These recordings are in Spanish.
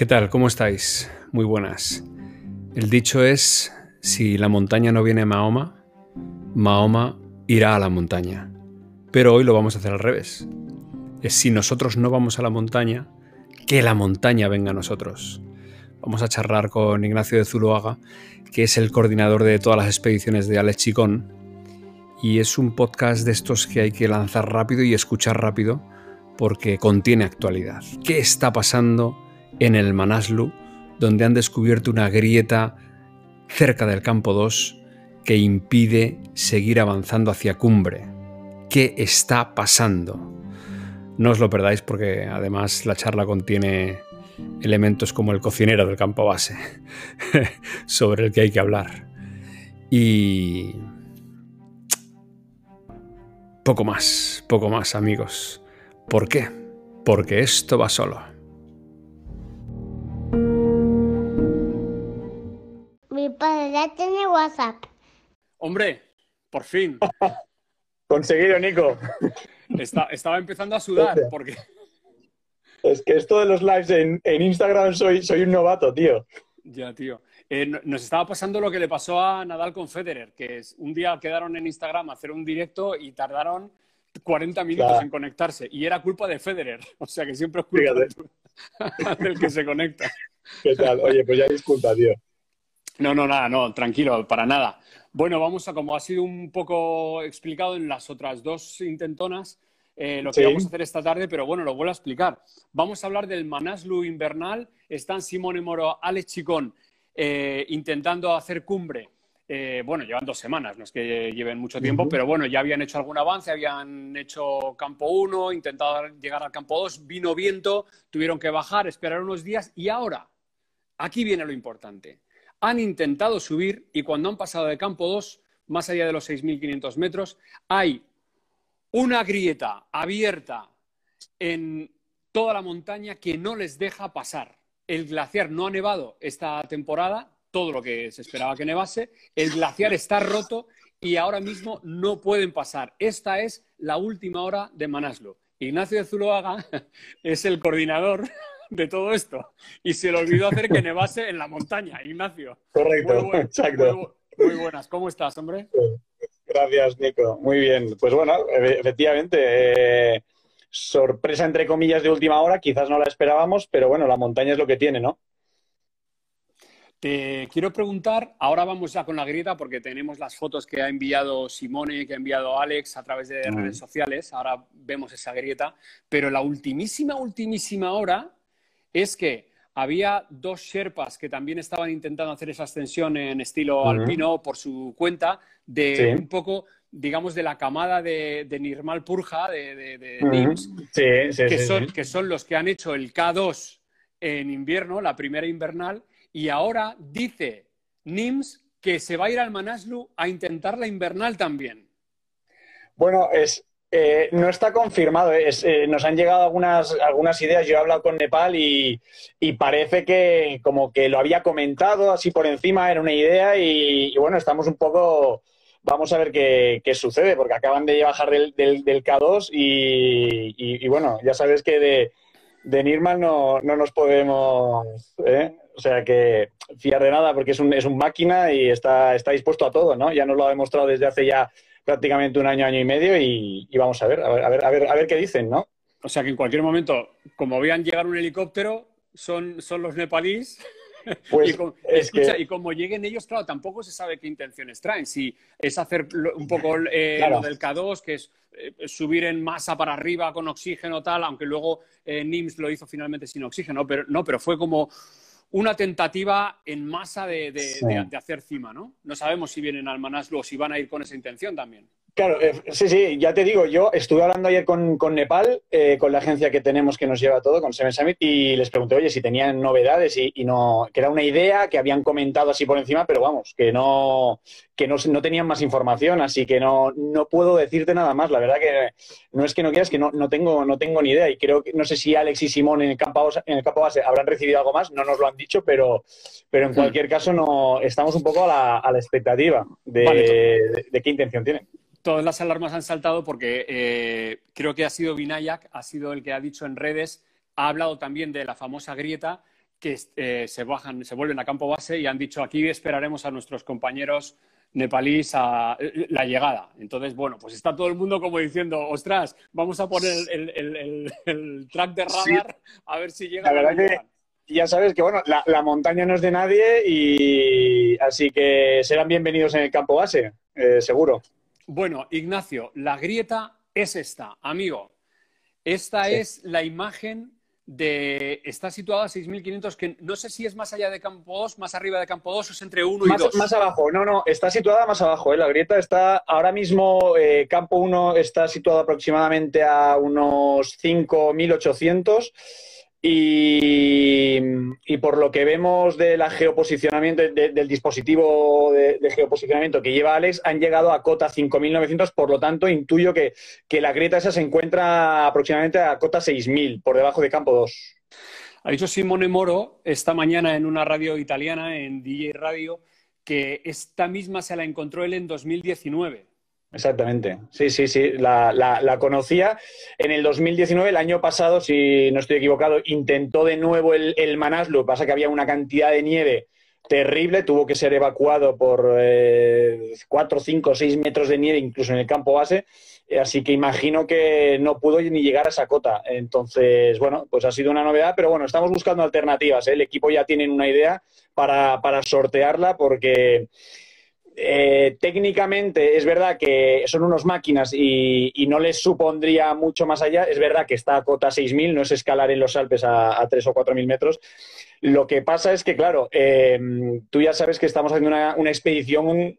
¿Qué tal? ¿Cómo estáis? Muy buenas. El dicho es, si la montaña no viene a Mahoma, Mahoma irá a la montaña. Pero hoy lo vamos a hacer al revés. Es si nosotros no vamos a la montaña, que la montaña venga a nosotros. Vamos a charlar con Ignacio de Zuluaga, que es el coordinador de todas las expediciones de Alex Chicón. Y es un podcast de estos que hay que lanzar rápido y escuchar rápido porque contiene actualidad. ¿Qué está pasando en el Manaslu, donde han descubierto una grieta cerca del campo 2 que impide seguir avanzando hacia cumbre. ¿Qué está pasando? No os lo perdáis porque además la charla contiene elementos como el cocinero del campo base, sobre el que hay que hablar. Y poco más, poco más amigos. ¿Por qué? Porque esto va solo. Ya tiene WhatsApp. Hombre, por fin. Conseguido, Nico. estaba empezando a sudar porque... Es que esto de los lives en, Instagram soy, soy un novato, tío. Ya, tío. Eh, nos estaba pasando lo que le pasó a Nadal con Federer, que es un día quedaron en Instagram a hacer un directo y tardaron 40 minutos en conectarse. Y era culpa de Federer. O sea que siempre es culpa del que se conecta. ¿Qué tal? Oye, pues ya disculpa, tío. No, no, nada, no, tranquilo, para nada. Bueno, vamos a, como ha sido un poco explicado en las otras dos intentonas, eh, lo que vamos a hacer esta tarde, pero bueno, lo vuelvo a explicar. Vamos a hablar del Manaslu invernal. Están Simone Moro, Alex Chicón, eh, intentando hacer cumbre. Eh, bueno, llevan dos semanas, no es que lleven mucho tiempo, pero bueno, ya habían hecho algún avance, habían hecho campo 1, intentado llegar al campo 2, vino viento, tuvieron que bajar, esperar unos días y ahora, aquí viene lo importante han intentado subir y cuando han pasado de campo 2, más allá de los 6.500 metros, hay una grieta abierta en toda la montaña que no les deja pasar. El glaciar no ha nevado esta temporada, todo lo que se esperaba que nevase, el glaciar está roto y ahora mismo no pueden pasar. Esta es la última hora de Manaslo. Ignacio de Zuloaga es el coordinador de todo esto. Y se le olvidó hacer que nevase en la montaña, Ignacio. Correcto, exacto. Muy, buenas, ¿cómo estás, hombre? Gracias, Nico. Muy bien. Pues bueno, efectivamente, eh, sorpresa entre comillas de última hora, quizás no la esperábamos, pero bueno, la montaña es lo que tiene, ¿no? Te quiero preguntar, ahora vamos ya con la grieta porque tenemos las fotos que ha enviado Simone, que ha enviado Alex a través de redes sociales, ahora vemos esa grieta, pero la ultimísima, ultimísima hora es que había dos Sherpas que también estaban intentando hacer esa ascensión en estilo alpino por su cuenta, de un poco, digamos, de la camada de, Nirmal Purja, de, NIMS, que, son, los que han hecho el K2 en invierno, la primera invernal, y ahora dice NIMS que se va a ir al Manaslu a intentar la invernal también. Bueno, es, eh, no está confirmado. Eh, nos han llegado algunas, algunas ideas. Yo he hablado con Nepal y, parece que como que lo había comentado así por encima, era una idea y, bueno, estamos un poco... Vamos a ver qué, sucede, porque acaban de bajar del, del, K2 y, bueno, ya sabes que de, de Nirmal no, no nos podemos... ¿eh? O sea que fiar de nada porque es un, es un máquina y está, está dispuesto a todo, ¿no? Ya nos lo ha demostrado desde hace ya prácticamente un año, año y medio y, vamos a ver, a ver, a ver, a ver, qué dicen, ¿no? O sea que en cualquier momento, como vean llegar un helicóptero, son, son los nepalíes. Pues y, como lleguen ellos, claro, tampoco se sabe qué intenciones traen. Si es hacer un poco eh, lo del K2, que es eh, subir en masa para arriba con oxígeno tal, aunque luego eh, NIMS lo hizo finalmente sin oxígeno, pero no, pero fue como una tentativa en masa de, de, hacer cima, ¿no? No sabemos si vienen al Manaslu o si van a ir con esa intención también. Claro, eh, sí, sí, ya te digo, yo estuve hablando ayer con, Nepal, eh, con la agencia que tenemos que nos lleva todo, con Seven Summit, y les pregunté, oye, si tenían novedades y, no, que era una idea que habían comentado así por encima, pero vamos, que no, que no, no tenían más información, así que no, no puedo decirte nada más. La verdad que no es que no quieras, que no, no, tengo, no tengo ni idea, y creo que, no sé si Alex y Simón en el campo, en el campo base habrán recibido algo más, no nos lo han dicho, pero, pero en hmm. cualquier caso no, estamos un poco a la, a la expectativa de, de qué intención tienen todas las alarmas han saltado porque eh, creo que ha sido Vinayak, ha sido el que ha dicho en redes, ha hablado también de la famosa grieta que eh, se bajan, se vuelven a campo base y han dicho aquí esperaremos a nuestros compañeros nepalíes a eh, la llegada. Entonces, bueno, pues está todo el mundo como diciendo, ostras, vamos a poner el, track de radar a ver si llega. La verdad que ya sabes que, bueno, la, montaña no es de nadie y así que serán bienvenidos en el campo base, eh, seguro. Bueno, Ignacio, la grieta es esta, amigo. Esta es la imagen de... Está situada a 6.500, que no sé si es más allá de campo 2, más arriba de campo 2 o es entre 1 y 2. Más abajo, no, no, está situada más abajo. ¿eh? La grieta está ahora mismo, eh, campo 1 está situado aproximadamente a unos 5.800 y, por lo que vemos de geoposicionamiento, del dispositivo de, geoposicionamiento que lleva Alex, han llegado a cota 5.900, por lo tanto intuyo que, la grieta esa se encuentra aproximadamente a cota 6.000, por debajo de campo 2. Ha dicho Simone Moro esta mañana en una radio italiana, en DJ Radio, que esta misma se la encontró él en 2019. Exactamente, sí, sí, sí, la, la, conocía. En el 2019, el año pasado, si no estoy equivocado, intentó de nuevo el, el pasa que había una cantidad de nieve terrible, tuvo que ser evacuado por eh, cuatro, cinco, seis metros de nieve, incluso en el campo base, eh, así que imagino que no pudo ni llegar a esa cota. Entonces, bueno, pues ha sido una novedad, pero bueno, estamos buscando alternativas. ¿eh? El equipo ya tiene una idea para, para sortearla porque eh, técnicamente es verdad que son unos máquinas y, no les supondría mucho más allá. Es verdad que está a cota 6.000, no es escalar en los Alpes a, a 3 o 4.000 metros. Lo que pasa es que, claro, eh, tú ya sabes que estamos haciendo una, expedición,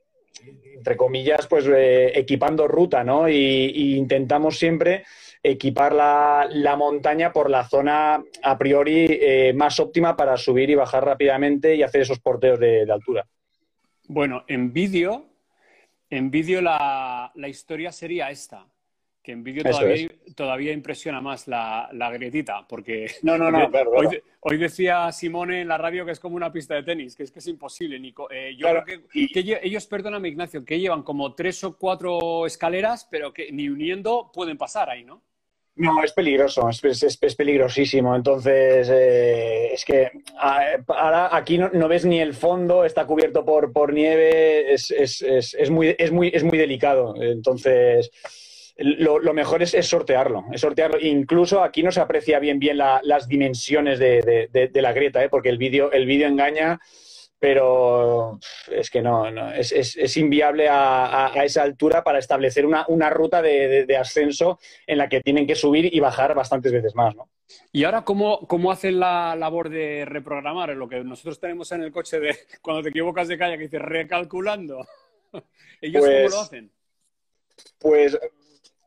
entre comillas, pues eh, equipando ruta, ¿no? Y, intentamos siempre equipar la, montaña por la zona a priori más óptima para subir y bajar rápidamente y hacer esos porteos de altura. Bueno, en vídeo, en vídeo la, historia sería esta. Que en vídeo todavía, impresiona más la, grietita, porque no, no, no, hoy, decía Simone en la radio que es como una pista de tenis, que es que es imposible, Nico. Eh, yo creo que, ellos, perdóname Ignacio, que llevan como tres o cuatro escaleras, pero que ni uniendo pueden pasar ahí, ¿no? No, es peligroso, es, peligrosísimo. Entonces, eh, es que ahora aquí no, ves ni el fondo, está cubierto por, nieve, es, muy, es, muy, es muy delicado. Entonces, lo, mejor es, sortearlo, es sortearlo. Incluso aquí no se aprecia bien bien las dimensiones de, de, la grieta, ¿eh? porque el vídeo el vídeo engaña pero es que no, es, inviable a, esa altura para establecer una, ruta de, ascenso en la que tienen que subir y bajar bastantes veces más, ¿no? Y ahora, ¿cómo, cómo hacen la labor de reprogramar? Lo que nosotros tenemos en el coche de cuando te equivocas de calle, que dices recalculando. ¿Ellos cómo pues lo hacen? Pues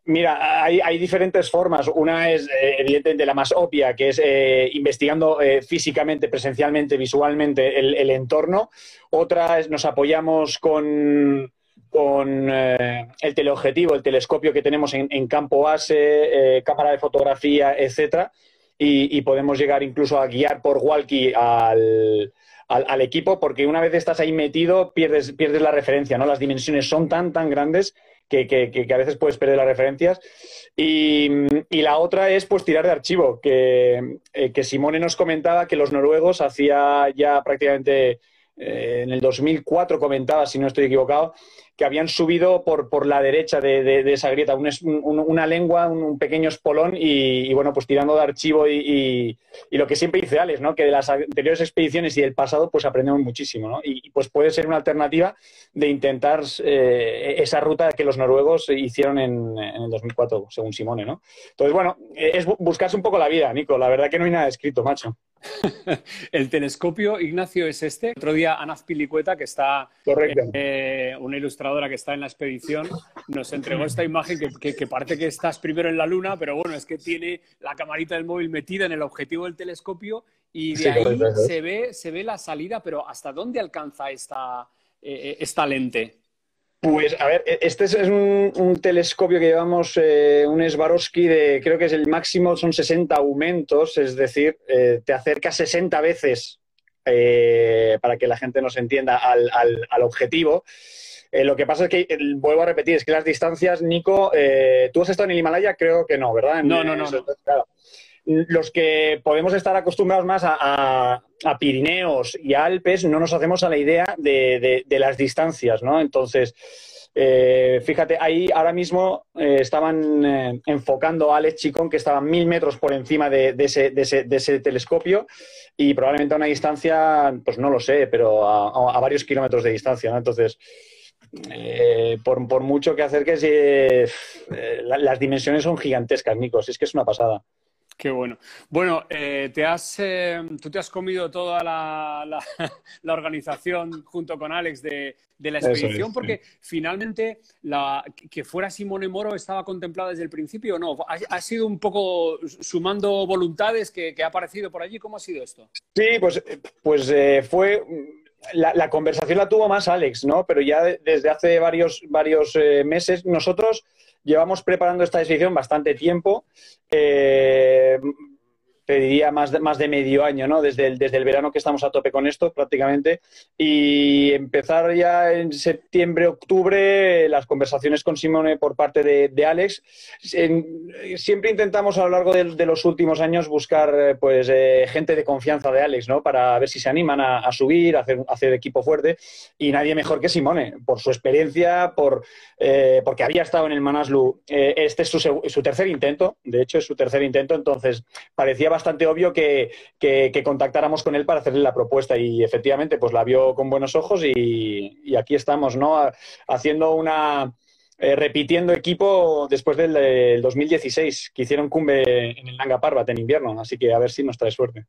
Mira, hay, diferentes formas. Una es, eh, evidentemente, la más obvia, que es eh, investigando eh, físicamente, presencialmente, visualmente el, entorno. Otra es nos apoyamos con, con el teleobjetivo, el telescopio que tenemos en, campo base, cámara de fotografía, etcétera, y, podemos llegar incluso a guiar por walkie al, al, equipo, porque una vez estás ahí metido, pierdes, pierdes la referencia, ¿no? Las dimensiones son tan, tan grandes que, a veces puedes perder las referencias. Y, la otra es pues tirar de archivo, que, eh, que Simone nos comentaba que los noruegos hacía ya prácticamente eh, en el 2004 comentaba, si no estoy equivocado, que habían subido por, por la derecha de, esa grieta una lengua, un, pequeño espolón y, bueno, pues tirando de archivo y, lo que siempre dice Alex, ¿no? Que de las anteriores expediciones y del pasado pues aprendemos muchísimo, ¿no? Y, pues puede ser una alternativa de intentar eh, esa ruta que los noruegos hicieron en, en, el 2004, según Simone, ¿no? Entonces, bueno, es buscarse un poco la vida, Nico. La verdad que no hay nada escrito, macho. el telescopio, Ignacio, es este. Otro día, Ana Pilicueta, que está, eh, una ilustradora que está en la expedición, nos entregó esta imagen que, parece que estás primero en la luna, pero bueno, es que tiene la camarita del móvil metida en el objetivo del telescopio y de ahí se ve, se ve la salida, pero ¿hasta dónde alcanza esta, eh, esta lente? Pues a ver, e-, este es un, telescopio que llevamos, eh, un Swarovski de, creo que es el máximo, son 60 aumentos, es decir, eh, te acerca 60 veces, eh, para que la gente nos entienda, al, objetivo. Lo que pasa es que, vuelvo a repetir, es que las distancias, Nico, ¿tú has estado en el Himalaya? Creo que no, ¿verdad? no, no, no. los que podemos estar acostumbrados más a, Pirineos y a Alpes no nos hacemos a la idea de, las distancias, ¿no? Entonces, eh, fíjate, ahí ahora mismo eh, estaban eh, enfocando a Alex Chicón, que estaba mil metros por encima de, ese, telescopio y probablemente a una distancia, pues no lo sé, pero a, varios kilómetros de distancia, ¿no? Entonces, por, por, mucho que acerques, las dimensiones son gigantescas, Nico, es que es una pasada. Qué bueno. Bueno, eh, te has, eh, tú te has comido toda la, la, organización junto con Alex de, de la expedición, porque finalmente la, que fuera Simone Moro estaba contemplada desde el principio o no. ¿Ha, sido un poco sumando voluntades que, que, ha aparecido por allí? ¿Cómo ha sido esto? Sí, pues, pues eh, fue. La, la, conversación la tuvo más Alex, ¿no? Pero ya desde hace varios, varios meses nosotros llevamos preparando esta decisión bastante tiempo. Eh, te diría más de, más de medio año, ¿no? Desde el, desde el verano que estamos a tope con esto prácticamente. Y empezar ya en septiembre, octubre, las conversaciones con Simone por parte de, Alex. siempre intentamos a lo largo de, los últimos años buscar eh, pues eh, gente de confianza de Alex, ¿no? Para ver si se animan a, subir, a hacer, hacer, equipo fuerte. Y nadie mejor que Simone, por su experiencia, por, eh, porque había estado en el Manaslu. este es su, su tercer intento, de hecho es su tercer intento, entonces parecía bastante obvio que, contactáramos con él para hacerle la propuesta y efectivamente pues la vio con buenos ojos y, aquí estamos, ¿no? Haciendo una... Eh, repitiendo equipo después del, 2016, que hicieron cumbe en el Nanga Parbat en invierno, así que a ver si nos trae suerte.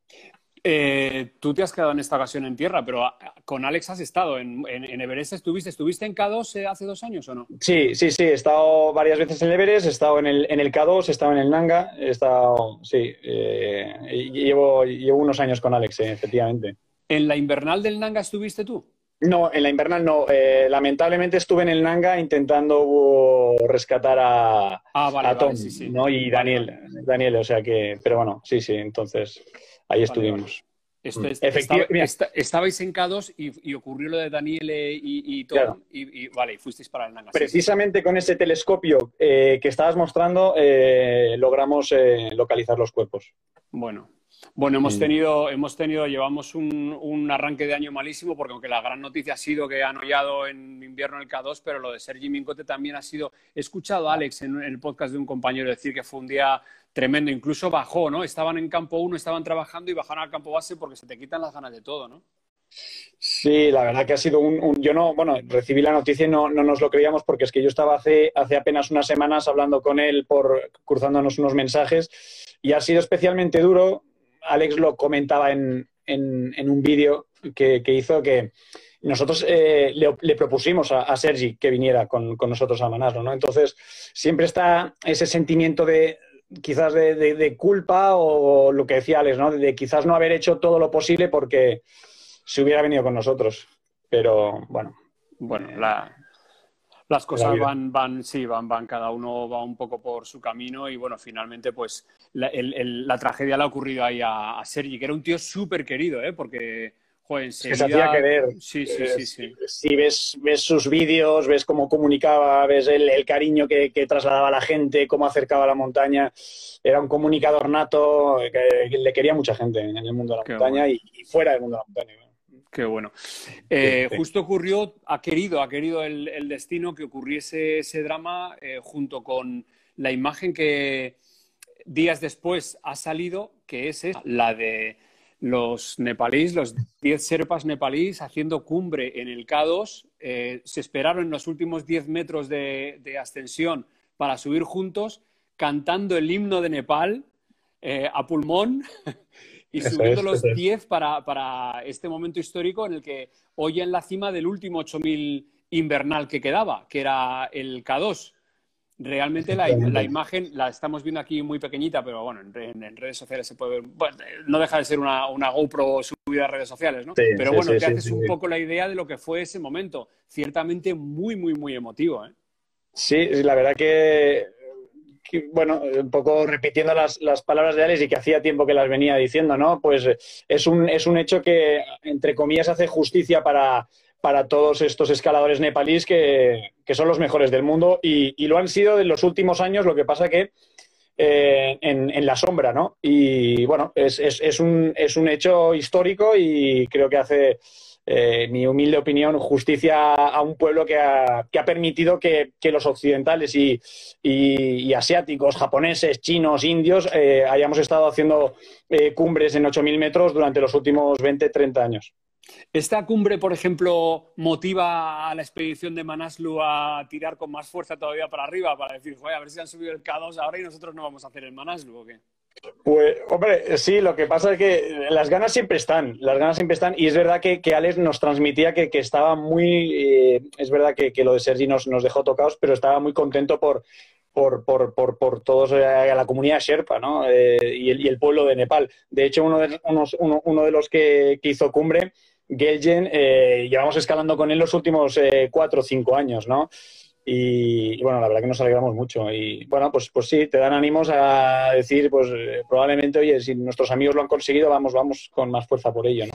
Eh, tú te has quedado en esta ocasión en tierra, pero ah, con Alex has estado en, Everest. ¿Estuviste, ¿Estuviste en K2 eh, hace dos años o no? Sí, sí, sí. He estado varias veces en Everest, he estado en el, en el K2, he estado en el Nanga, he estado, sí. Eh, llevo, llevo unos años con Alex, efectivamente. ¿En la invernal del Nanga estuviste tú? No, en la invernal no. lamentablemente estuve en el Nanga intentando uh, rescatar a, ah, Tom ¿no? y Daniel, Daniel, o sea que, pero bueno, sí, sí, entonces ahí estuvimos. Estabais en K2 y, ocurrió lo de Daniel y, y Tom y, vale, fuisteis para el Nanga. Precisamente con ese telescopio eh, que estabas mostrando eh, logramos eh, localizar los cuerpos. Bueno, bueno, hemos tenido, hemos tenido, llevamos un, arranque de año malísimo, porque aunque la gran noticia ha sido que han hollado en invierno el K2, pero lo de Sergi Mincote también ha sido. He escuchado a Alex en, el podcast de un compañero decir que fue un día tremendo, incluso bajó, ¿no? Estaban en campo 1, estaban trabajando y bajaron al campo base porque se te quitan las ganas de todo, ¿no? Sí, la verdad que ha sido un, yo no, bueno, recibí la noticia y no, no, nos lo creíamos porque es que yo estaba hace, hace apenas unas semanas hablando con él por cruzándonos unos mensajes y ha sido especialmente duro Alex lo comentaba en, un vídeo que, hizo que nosotros eh, le, propusimos a, Sergi que viniera con, nosotros a Manaslo, ¿no? Entonces, siempre está ese sentimiento de quizás de, culpa o lo que decía Alex, ¿no? De quizás no haber hecho todo lo posible porque se hubiera venido con nosotros. Pero bueno. Bueno, la, las cosas van, van, sí, van, van, cada uno va un poco por su camino y bueno, finalmente pues la, la tragedia le ha ocurrido ahí a, Sergi, que era un tío súper querido, ¿eh? Porque, joder, enseguida... se hacía querer. Sí, sí, sí, sí. Si ves, ves sus vídeos, ves cómo comunicaba, ves el, el cariño que, que, trasladaba a la gente, cómo acercaba a la montaña, era un comunicador nato que, le quería mucha gente en el mundo de la montaña y, y, fuera del mundo de la montaña. Qué bueno. Eh, justo ocurrió, ha querido, ha querido el, destino que ocurriese ese drama eh, junto con la imagen que días después ha salido, que es la de los nepalíes, los 10 serpas nepalíes haciendo cumbre en el K2. Eh, se esperaron en los últimos 10 metros de, ascensión para subir juntos, cantando el himno de Nepal a pulmón. y subiendo los 10 para, este momento histórico en el que hoy en la cima del último 8000 invernal que quedaba, que era el K2. Realmente la, imagen la estamos viendo aquí muy pequeñita, pero bueno, en, redes sociales se puede ver. no deja de ser una, GoPro subida a redes sociales, ¿no? pero bueno, te haces un poco la idea de lo que fue ese momento. Ciertamente muy, muy, muy emotivo, ¿eh? Sí, la verdad que bueno, un poco repitiendo las, palabras de Alex y que hacía tiempo que las venía diciendo, ¿no? Pues es un, es un hecho que, entre comillas, hace justicia para, para todos estos escaladores nepalíes que, son los mejores del mundo y, lo han sido en los últimos años. Lo que pasa que eh, en, la sombra, ¿no? Y bueno, es, es, un, es un hecho histórico y creo que hace, eh, mi humilde opinión, justicia a un pueblo que ha, permitido que, los occidentales y, asiáticos, japoneses, chinos, indios, eh, hayamos estado haciendo cumbres en 8.000 metros durante los últimos 20, 30 años. ¿Esta cumbre, por ejemplo, motiva a la expedición de Manaslu a tirar con más fuerza todavía para arriba para decir, a ver si han subido el K2 ahora y nosotros no vamos a hacer el Manaslu o qué? Pues, hombre, sí, lo que pasa es que las ganas siempre están, las ganas siempre están, y es verdad que, Alex nos transmitía que, estaba muy, eh, es verdad que, lo de Sergi nos, dejó tocados, pero estaba muy contento por, por, por, por, por todos eh, la comunidad Sherpa ¿no? Eh, y, el, pueblo de Nepal. De hecho, uno de, uno, de los que, hizo cumbre Geljen, eh, llevamos escalando con él los últimos cuatro o cinco años, ¿no? Y, bueno, la verdad que nos alegramos mucho. Y bueno, pues, pues sí, te dan ánimos a decir, pues eh, probablemente, oye, si nuestros amigos lo han conseguido, vamos, vamos con más fuerza por ello, ¿no?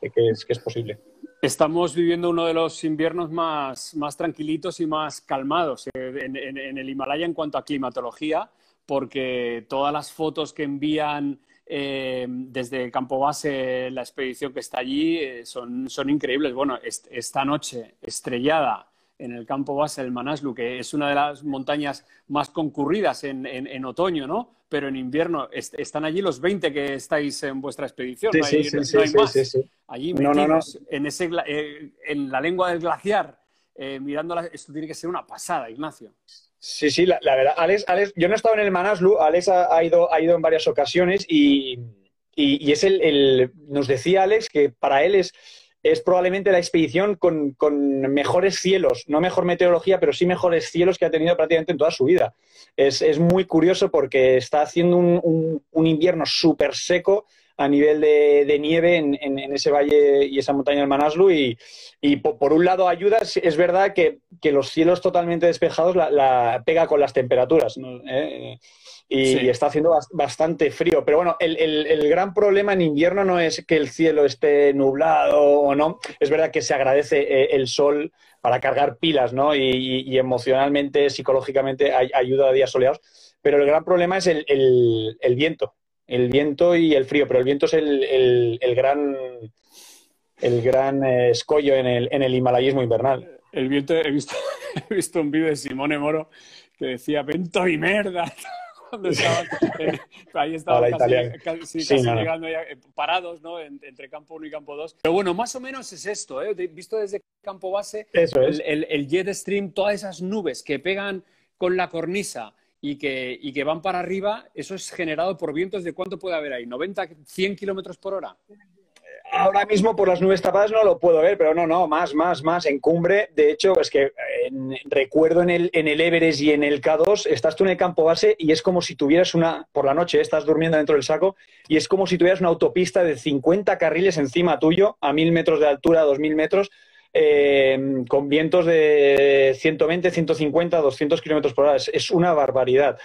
Que es, que es posible. Estamos viviendo uno de los inviernos más, más tranquilitos y más calmados en, en el Himalaya en cuanto a climatología, porque todas las fotos que envían eh, desde campo base, la expedición que está allí, eh, son, increíbles. Bueno, esta noche estrellada en el campo base del Manaslu, que es una de las montañas más concurridas en, otoño, ¿no? Pero en invierno están allí los 20 que estáis en vuestra expedición. Sí, sí, sí, no hay más. Allí metidos en, ese, eh, en la lengua del glaciar, mirando, esto tiene que ser una pasada, Ignacio. Sí, sí, la, verdad, Alex, Alex, yo no he estado en el Manaslu, Alex ha, ido, ha ido en varias ocasiones y, es el, nos decía Alex que para él es, es probablemente la expedición con, mejores cielos, no mejor meteorología, pero sí mejores cielos que ha tenido prácticamente en toda su vida. Es, muy curioso porque está haciendo un, un invierno súper seco, a nivel de, nieve en, ese valle y esa montaña del Manaslu. Y, por, un lado ayuda, es verdad que, los cielos totalmente despejados la, pega con las temperaturas. ¿Eh? Y, está haciendo bastante frío. Pero bueno, el, gran problema en invierno no es que el cielo esté nublado o no. Es verdad que se agradece eh, el sol para cargar pilas, ¿no? Y, emocionalmente, psicológicamente ayuda a días soleados. Pero el gran problema es el viento el viento y el frío, pero el viento es el, gran el gran eh, escollo en el, en el himalayismo invernal. El viento, he visto, he visto un vídeo de Simone Moro que decía vento y merda cuando estaban ahí estaban casi, llegando ya, eh, parados ¿no? entre campo 1 y campo 2. Pero bueno, más o menos es esto, ¿eh? visto desde campo base, el, el, jet stream, todas esas nubes que pegan con la cornisa y que, y que van para arriba, eso es generado por vientos de cuánto puede haber ahí, 90, 100 kilómetros por hora. Ahora mismo por las nubes tapadas no lo puedo ver, pero no, no, más, más, más. En cumbre, de hecho, es que recuerdo en el, en el Everest y en el K2, estás tú en el campo base y es como si tuvieras una, por la noche, estás durmiendo dentro del saco y es como si tuvieras una autopista de 50 carriles encima tuyo, a mil metros de altura, a 2000 metros, eh, con vientos de 120, 150, 200 kilómetros por hora. Es, una barbaridad.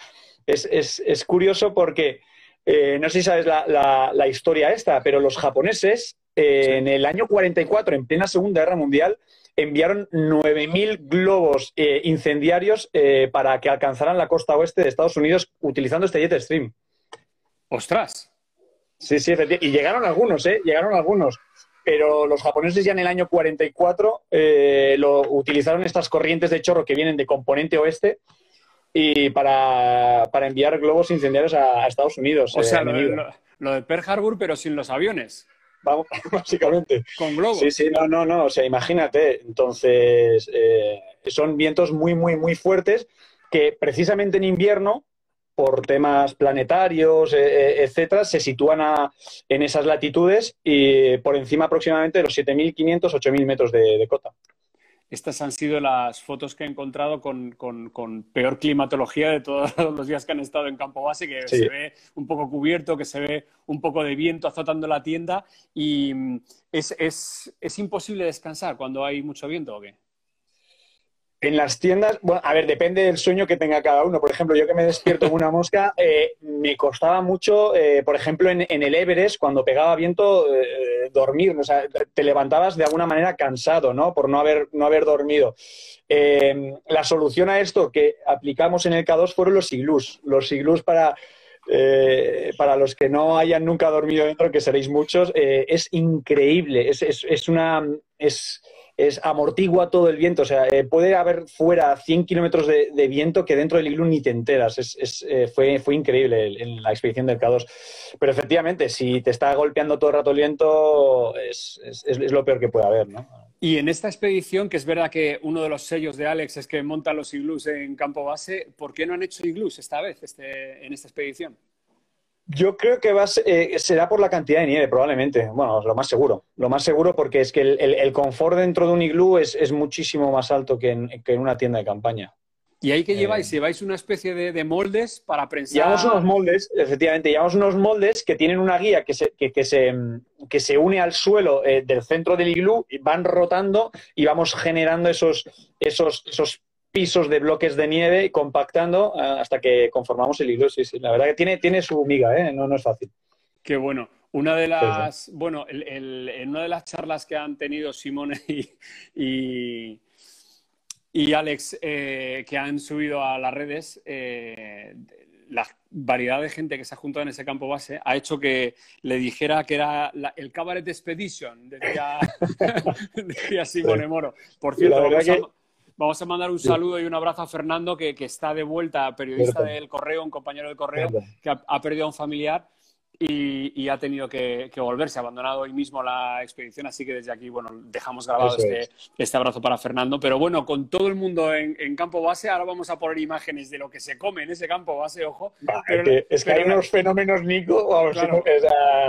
Es, curioso porque, eh, no sé si sabes la, historia esta, pero los japoneses eh, en el año 44, en plena Segunda Guerra Mundial, enviaron 9.000 globos incendiarios para que alcanzaran la costa oeste de Estados Unidos utilizando este jet stream. ¡Ostras! Sí, sí, y llegaron algunos, ¿eh? Llegaron algunos pero los japoneses ya en el año 44 eh, lo, utilizaron estas corrientes de chorro que vienen de componente oeste y para, enviar globos incendiarios a, Estados Unidos. O sea, eh, lo, de Pearl Harbor, pero sin los aviones. Vamos, básicamente. Con globos. Sí, sí, no, no, no. O sea, imagínate. Entonces, eh, son vientos muy, muy, muy fuertes que precisamente en invierno por temas planetarios, eh, eh, etcétera, se sitúan en esas latitudes y por encima aproximadamente de los 7.500, 8.000 metros de, cota. Estas han sido las fotos que he encontrado con, peor climatología de todos los días que han estado en campo base, que se ve un poco cubierto, que se ve un poco de viento azotando la tienda y mm, es, es imposible descansar cuando hay mucho viento o qué? En las tiendas, bueno, a ver, depende del sueño que tenga cada uno. Por ejemplo, yo que me despierto como una mosca, eh, me costaba mucho, eh, por ejemplo, en, el Everest, cuando pegaba viento, eh, dormir. O sea, te levantabas de alguna manera cansado, ¿no? Por no haber, no haber dormido. la solución a esto que aplicamos en el K2 fueron los iglús. Los iglús para, para los que no hayan nunca dormido dentro, que seréis muchos, es increíble. Es, es, es una. Es, es amortigua todo el viento. O sea, eh, puede haber fuera 100 kilómetros de, viento que dentro del iglú ni te enteras. Es, eh, fue, fue increíble en la expedición del K2. Pero efectivamente, si te está golpeando todo el rato el viento, es, lo peor que puede haber, ¿no? Y en esta expedición, que es verdad que uno de los sellos de Alex es que montan los iglús en campo base, ¿por qué no han hecho iglús esta vez este, en esta expedición? Yo creo que va eh, será por la cantidad de nieve, probablemente. Bueno, lo más seguro. Lo más seguro porque es que el, confort dentro de un iglú es, muchísimo más alto que en, una tienda de campaña. ¿Y ahí que lleváis? Eh, ¿Lleváis una especie de, moldes para prensar? Llevamos unos moldes, efectivamente, llevamos unos moldes que tienen una guía que se, que, se, que se une al suelo eh, del centro del iglú, y van rotando y vamos generando esos, esos, esos pisos de bloques de nieve compactando eh, hasta que conformamos el hilo. Sí, sí, la verdad que tiene, tiene su miga, ¿eh? no, no es fácil. Qué bueno. Una de las, bueno, en una de las charlas que han tenido Simone y, y, Alex, eh, que han subido a las redes, la variedad de gente que se ha juntado en ese campo base ha hecho que le dijera que era el Cabaret Expedition, decía, decía Simone Moro. Por cierto, vamos Vamos a mandar un saludo y un abrazo a Fernando, que, está de vuelta, periodista del Correo, un compañero del Correo, que ha, perdido a un familiar y, ha tenido que, volverse, ha abandonado hoy mismo la expedición, así que desde aquí, bueno, dejamos grabado este, este, abrazo para Fernando. Pero bueno, con todo el mundo en, campo base, ahora vamos a poner imágenes de lo que se come en ese campo base, ojo. es que hay unos fenómenos, Nico,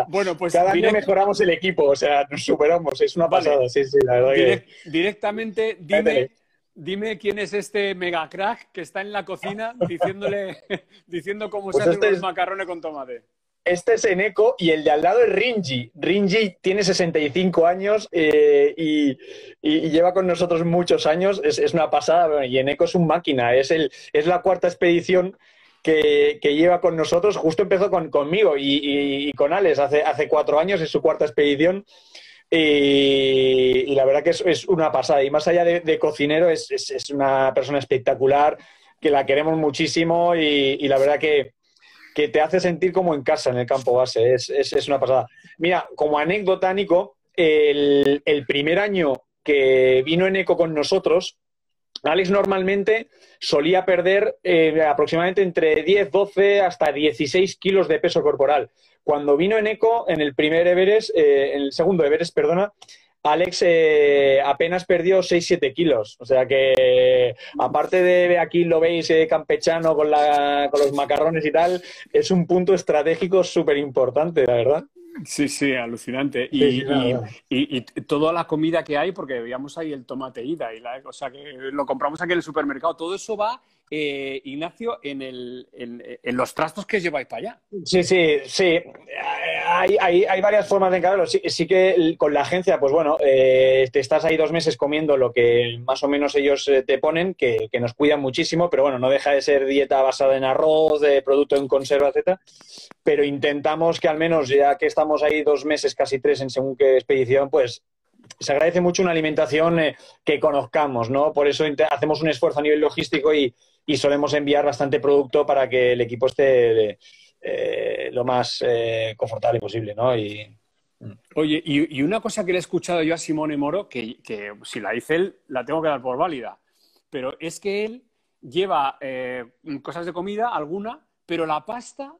bueno, pues cada año mejoramos el equipo, o sea, nos superamos, es una pasada, sí, sí, la verdad Directamente, dime... Dime quién es este mega crack que está en la cocina diciéndole, diciendo cómo se pues hacen este macarrones con tomate. Este es Eneco y el de al lado es Rinji. Rinji tiene 65 años eh, y, lleva con nosotros muchos años. Es, una pasada. Y Eneco es un máquina. Es, el, es la cuarta expedición que, lleva con nosotros. Justo empezó con, conmigo y, con Alex hace, hace cuatro años. Es su cuarta expedición. Y, la verdad que es, una pasada. Y más allá de, cocinero, es, una persona espectacular, que la queremos muchísimo y, la verdad que, te hace sentir como en casa en el campo base. Es, una pasada. Mira, como anécdota, Nico, el, primer año que vino en eco con nosotros, Alex normalmente solía perder eh, aproximadamente entre 10, 12 hasta 16 kilos de peso corporal. Cuando vino en Eco, en el primer Everest, eh, en el segundo Everest, perdona, Alex eh, apenas perdió 6-7 kilos. O sea que, aparte de aquí lo veis eh, campechano con, con los macarrones y tal, es un punto estratégico súper importante, la verdad. Sí, sí, alucinante. Y, y, toda la comida que hay, porque veíamos ahí el tomate ida, y la, o sea, que lo compramos aquí en el supermercado, todo eso va eh, Ignacio, en, el, en, los trastos que lleváis para allá. Sí, sí, sí. Hay, varias formas de encargarlo. Sí, que con la agencia, pues bueno, eh, te estás ahí dos meses comiendo lo que más o menos ellos eh, te ponen, que, nos cuidan muchísimo, pero bueno, no deja de ser dieta basada en arroz, de producto en conserva, etc. Pero intentamos que al menos, ya que estamos ahí dos meses, casi tres en según qué expedición, pues se agradece mucho una alimentación que conozcamos, ¿no? Por eso hacemos un esfuerzo a nivel logístico y, y solemos enviar bastante producto para que el equipo esté eh, lo más eh, confortable posible, ¿no? Y, mm. Oye, y, una cosa que le he escuchado yo a Simone Moro, que, si la dice él, la tengo que dar por válida, pero es que él lleva eh, cosas de comida, alguna, pero la pasta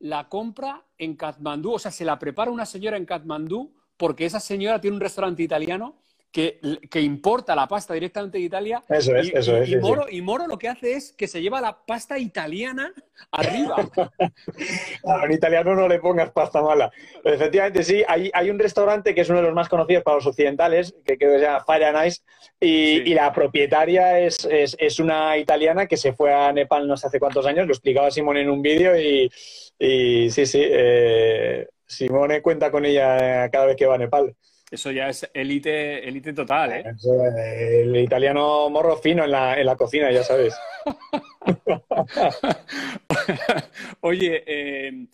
la compra en Katmandú, o sea, se la prepara una señora en Katmandú porque esa señora tiene un restaurante italiano que, importa la pasta directamente de Italia. Eso es, eso es. Y Moro, y Moro lo que hace es que se lleva la pasta italiana arriba. a un italiano no le pongas pasta mala. efectivamente, sí, hay, hay, un restaurante que es uno de los más conocidos para los occidentales, que creo que se llama Fire and Ice, y, la propietaria es, es, una italiana que se fue a Nepal no sé hace cuántos años, lo explicaba Simón en un vídeo y, sí, sí, eh, Simone cuenta con ella cada vez que va a Nepal. Eso ya es élite élite total, ¿eh? el italiano morro fino en la, en la cocina, ya sabes. Oye, eh,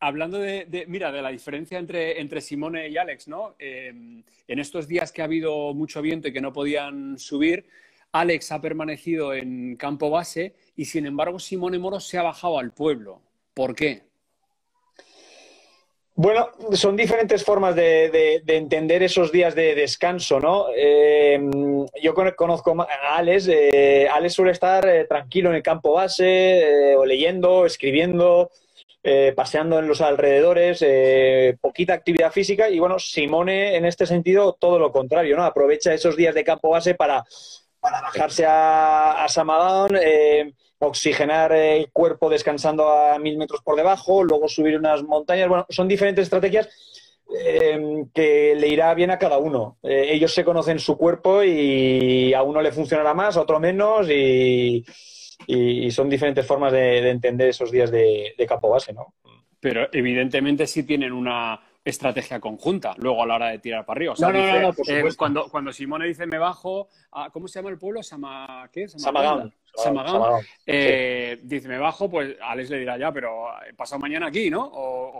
hablando de, mira, de la diferencia entre, entre Simone y Alex, ¿no? Eh, en estos días que ha habido mucho viento y que no podían subir, Alex ha permanecido en campo base y sin embargo Simone Moro se ha bajado al pueblo. ¿Por qué? Bueno, son diferentes formas de, entender esos días de descanso, ¿no? Eh, yo conozco a Alex. Eh, Alex suele estar eh, tranquilo en el campo base, o leyendo, escribiendo, paseando en los alrededores, poquita actividad física. Y bueno, Simone, en este sentido, todo lo contrario, ¿no? Aprovecha esos días de campo base para, bajarse a, a Samadón oxigenar el cuerpo descansando a mil metros por debajo, luego subir unas montañas. Bueno, son diferentes estrategias eh, que le irá bien a cada uno. Eh, ellos se conocen su cuerpo y a uno le funcionará más, a otro menos y, son diferentes formas de, entender esos días de, de campo base, ¿no? Pero evidentemente sí tienen una, estrategia conjunta luego a la hora de tirar para arriba. no, no, no, por eh, cuando, cuando Simone dice me bajo, ¿cómo se llama el pueblo? Sama, ¿qué? Samagán. Eh, dice me bajo, pues Alex le dirá ya, pero pasado mañana aquí, ¿no?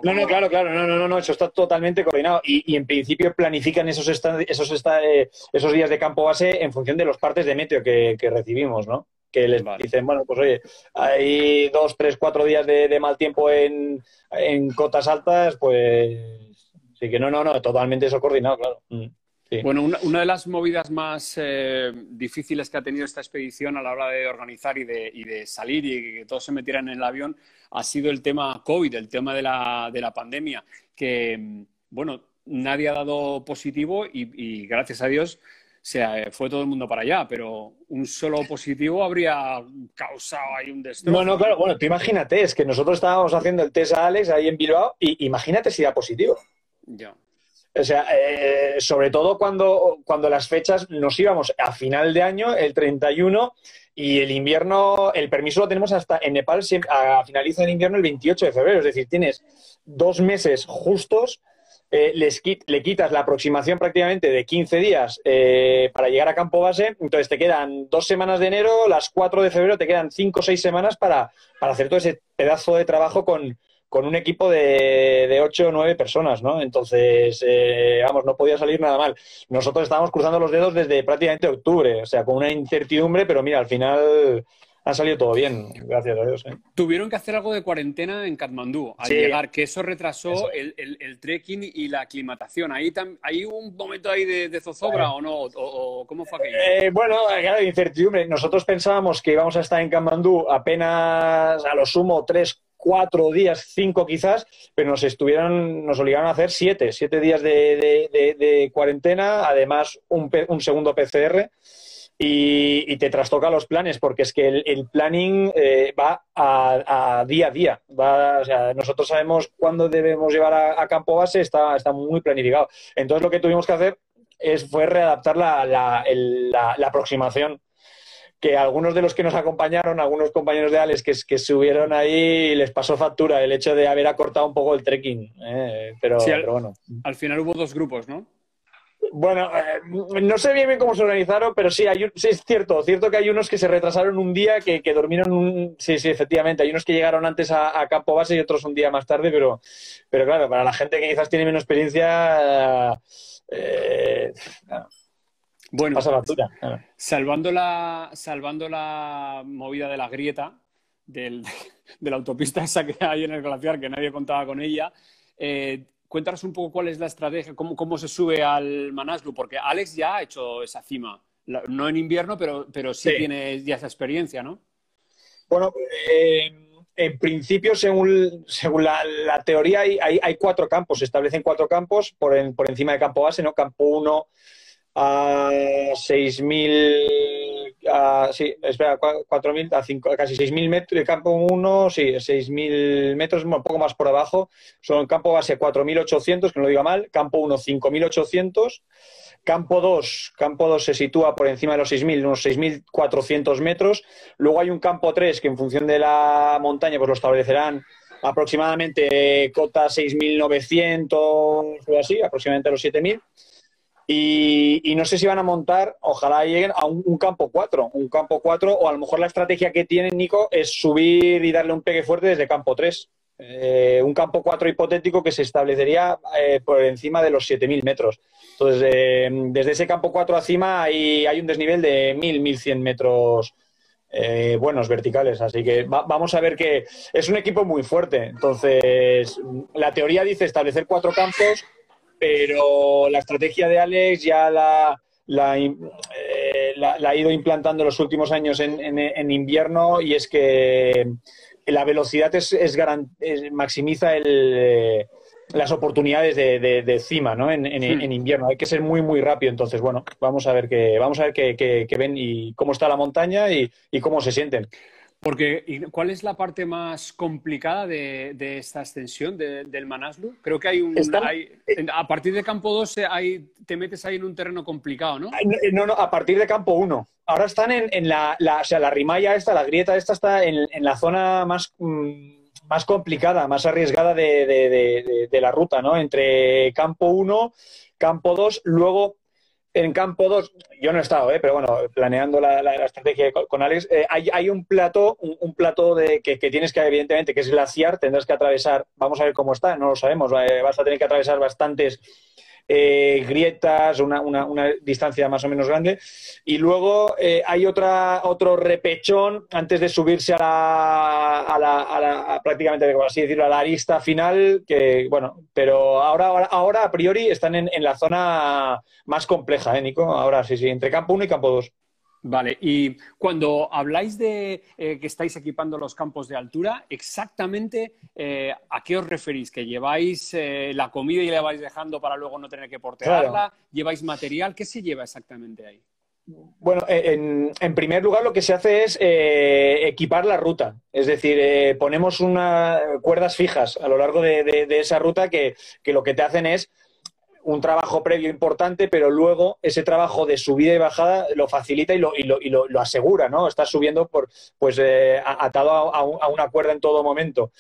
no, no, claro, claro, no, no, no, eso está totalmente coordinado y, en principio planifican esos, esos, eh, esos días de campo base en función de los partes de meteo que, recibimos, ¿no? que les dicen, bueno, pues oye, hay dos, tres, cuatro días de, mal tiempo en, en cotas altas, pues Así que no, no, no, totalmente eso coordinado, claro. Mm, bueno, una, de las movidas más eh, difíciles que ha tenido esta expedición a la hora de organizar y de, salir y que todos se metieran en el avión ha sido el tema COVID, el tema de la, de la pandemia, que, bueno, nadie ha dado positivo y, gracias a Dios se fue todo el mundo para allá, pero un solo positivo habría causado ahí un destrozo. No, no, claro, bueno, tú imagínate, es que nosotros estábamos haciendo el test a Alex ahí en Bilbao y imagínate si era positivo. Ya. O sea, eh, sobre todo cuando, cuando las fechas nos íbamos a final de año, el 31, y el invierno, el permiso lo tenemos hasta en Nepal, a, finaliza el invierno el 28 de febrero. Es decir, tienes dos meses justos, eh, le quitas la aproximación prácticamente de 15 días eh, para llegar a campo base, entonces te quedan dos semanas de enero, las 4 de febrero te quedan 5 o 6 semanas para, para hacer todo ese pedazo de trabajo con, con un equipo de, de ocho o nueve personas, ¿no? Entonces, eh, vamos, no podía salir nada mal. Nosotros estábamos cruzando los dedos desde prácticamente octubre, o sea, con una incertidumbre, pero mira, al final ha salido todo bien, gracias a Dios. ¿eh? Tuvieron que hacer algo de cuarentena en Katmandú al llegar, que eso retrasó El, el, trekking y la aclimatación. ¿Ahí ¿Hay un momento ahí de, zozobra o no? O, ¿Cómo fue aquello? Eh, bueno, claro, incertidumbre. Nosotros pensábamos que íbamos a estar en Katmandú apenas a lo sumo tres, cuatro días, cinco quizás, pero nos estuvieron, nos obligaron a hacer siete, siete días de, cuarentena, además un, un segundo PCR. Y, te trastoca los planes, porque es que el, planning eh, va a, día a día. Va, o sea, nosotros sabemos cuándo debemos llevar a, campo base, está, está muy planificado. Entonces lo que tuvimos que hacer es, fue readaptar la, la, la aproximación que algunos de los que nos acompañaron, algunos compañeros de Alex que, que subieron ahí, les pasó factura el hecho de haber acortado un poco el trekking. ¿eh? Pero, bueno. Al final hubo dos grupos, ¿no? Bueno, eh, no sé bien, cómo se organizaron, pero sí, hay, sí, es cierto. Cierto que hay unos que se retrasaron un día, que, que durmieron un... Sí, sí, efectivamente. Hay unos que llegaron antes a, campo base y otros un día más tarde, pero, pero claro, para la gente que quizás tiene menos experiencia... Eh, bueno, salvando, la, salvando la movida de la grieta del, de la autopista esa que hay en el glaciar, que nadie contaba con ella, eh, cuéntanos un poco cuál es la estrategia, cómo, cómo, se sube al Manaslu, porque Alex ya ha hecho esa cima, no en invierno, pero, pero sí, tiene ya esa experiencia, ¿no? Bueno, eh, en principio, según, según la, teoría, hay, hay, cuatro campos, se establecen cuatro campos por, por encima de campo base, ¿no? Campo 1, a 6.000, sí, espera, 4.000, a 5, casi 6.000 metros, de campo 1, sí, 6.000 metros, un poco más por abajo, son campo base 4.800, que no lo diga mal, campo 1 5.800, campo 2, campo 2 se sitúa por encima de los 6.000, unos 6.400 metros, luego hay un campo 3 que en función de la montaña pues lo establecerán aproximadamente cota 6.900 o así, aproximadamente los 7.000 Y, no sé si van a montar, ojalá lleguen a un, campo 4, un campo 4, o a lo mejor la estrategia que tienen, Nico, es subir y darle un pegue fuerte desde campo 3. Eh, un campo 4 hipotético que se establecería eh, por encima de los 7.000 metros. Entonces, eh, desde ese campo 4 acima hay, hay un desnivel de 1.000, 1.100 metros buenos verticales. Así que vamos a ver que es un equipo muy fuerte. Entonces, la teoría dice establecer cuatro campos, pero la estrategia de Alex ya la, la, ha ido implantando en los últimos años en, en invierno y es que la velocidad es, maximiza eh, las oportunidades de, cima ¿no? Hmm. En, invierno. Hay que ser muy, muy rápido. Entonces, bueno, vamos a ver qué, vamos a ver qué, ven y cómo está la montaña y, cómo se sienten. Porque, ¿cuál es la parte más complicada de, esta extensión del Manaslu? Creo que hay un. a partir de campo 2 hay, te metes ahí en un terreno complicado, ¿no? No, no, a partir de campo 1 ahora están en, la, o sea, la rimalla esta, la grieta esta está en, la zona más, mm, más complicada, más arriesgada de, la ruta, ¿no? Entre campo 1, campo 2, luego en campo 2, yo no he estado, ¿eh? pero bueno, planeando la, estrategia con Alex, eh, hay, un plato, un, plato de, que, tienes que, evidentemente, que es glaciar, tendrás que atravesar, vamos a ver cómo está, no lo sabemos, eh, vas a tener que atravesar bastantes eh, grietas, una, distancia más o menos grande. Y luego eh, hay otra, otro repechón antes de subirse a la, a la, a la prácticamente, así decirlo, a la arista final, que bueno, pero ahora, ahora, a priori están en, en la zona más compleja, ¿eh, Nico? Ahora sí, sí, entre campo 1 y campo 2. Vale, y cuando habláis de eh, que estáis equipando los campos de altura, exactamente eh, a qué os referís? ¿Que lleváis eh, la comida y la vais dejando para luego no tener que portearla? ¿Lleváis material? ¿Qué se lleva exactamente ahí? Bueno, en, primer lugar lo que se hace es equipar la ruta, es decir, ponemos unas cuerdas fijas a lo largo de, esa ruta que, que lo que te hacen es un trabajo previo importante, pero luego ese trabajo de subida y bajada lo facilita y lo, y lo, y lo, asegura, ¿no? Estás subiendo por, pues, eh, atado a, una cuerda en todo momento,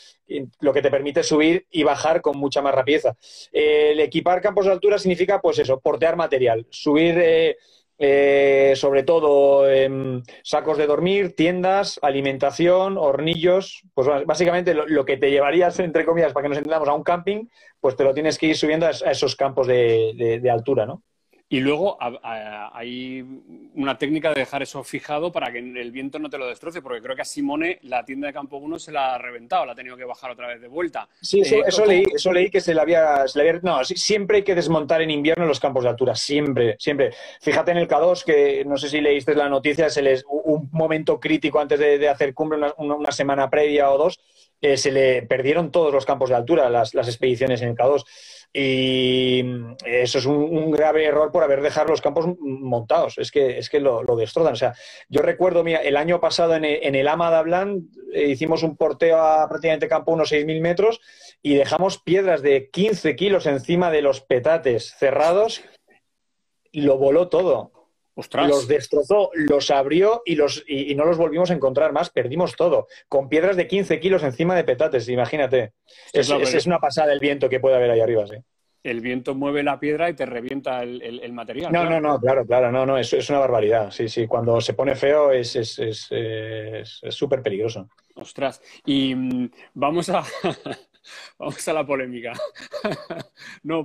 lo que te permite subir y bajar con mucha más rapidez. el equipar campos de altura significa, pues eso, portear material, subir... Eh, eh, sobre todo sacos de dormir, tiendas, alimentación, hornillos, pues básicamente lo, que te llevarías, entre comillas, para que nos entendamos, a un camping, pues te lo tienes que ir subiendo a, esos campos de altura, ¿no? Y luego hay una técnica de dejar eso fijado para que el viento no te lo destroce, porque creo que a Simone la tienda de campo 1 se la ha reventado, la ha tenido que bajar otra vez de vuelta. Sí, eso, eh, leí, eso leí que se le, había, No, siempre hay que desmontar en invierno los campos de altura, siempre, siempre. Fíjate en el K2, que no sé si leíste la noticia, se les, un momento crítico antes de, hacer cumbre, una, semana previa o dos, eh, se le perdieron todos los campos de altura, las, las expediciones en el K2. Y eso es un, grave error por haber dejado los campos montados. Es que, es que lo, destrozan. O sea, yo recuerdo, mira, el año pasado en el, en el Ama eh, hicimos un porteo a prácticamente campo unos 6.000 metros y dejamos piedras de 15 kilos encima de los petates cerrados y lo voló todo. Los destrozó, los abrió y, los, y, no los volvimos a encontrar más. Perdimos todo. Con piedras de 15 kilos encima de petates, imagínate. Es, es, una pasada el viento que puede haber ahí arriba, sí. El viento mueve la piedra y te revienta el, material. No, no, no, claro, claro, no, no, es, es una barbaridad. Sí, sí, cuando se pone feo es súper peligroso. Ostras, y mm, vamos a, Vamos a la polémica. no,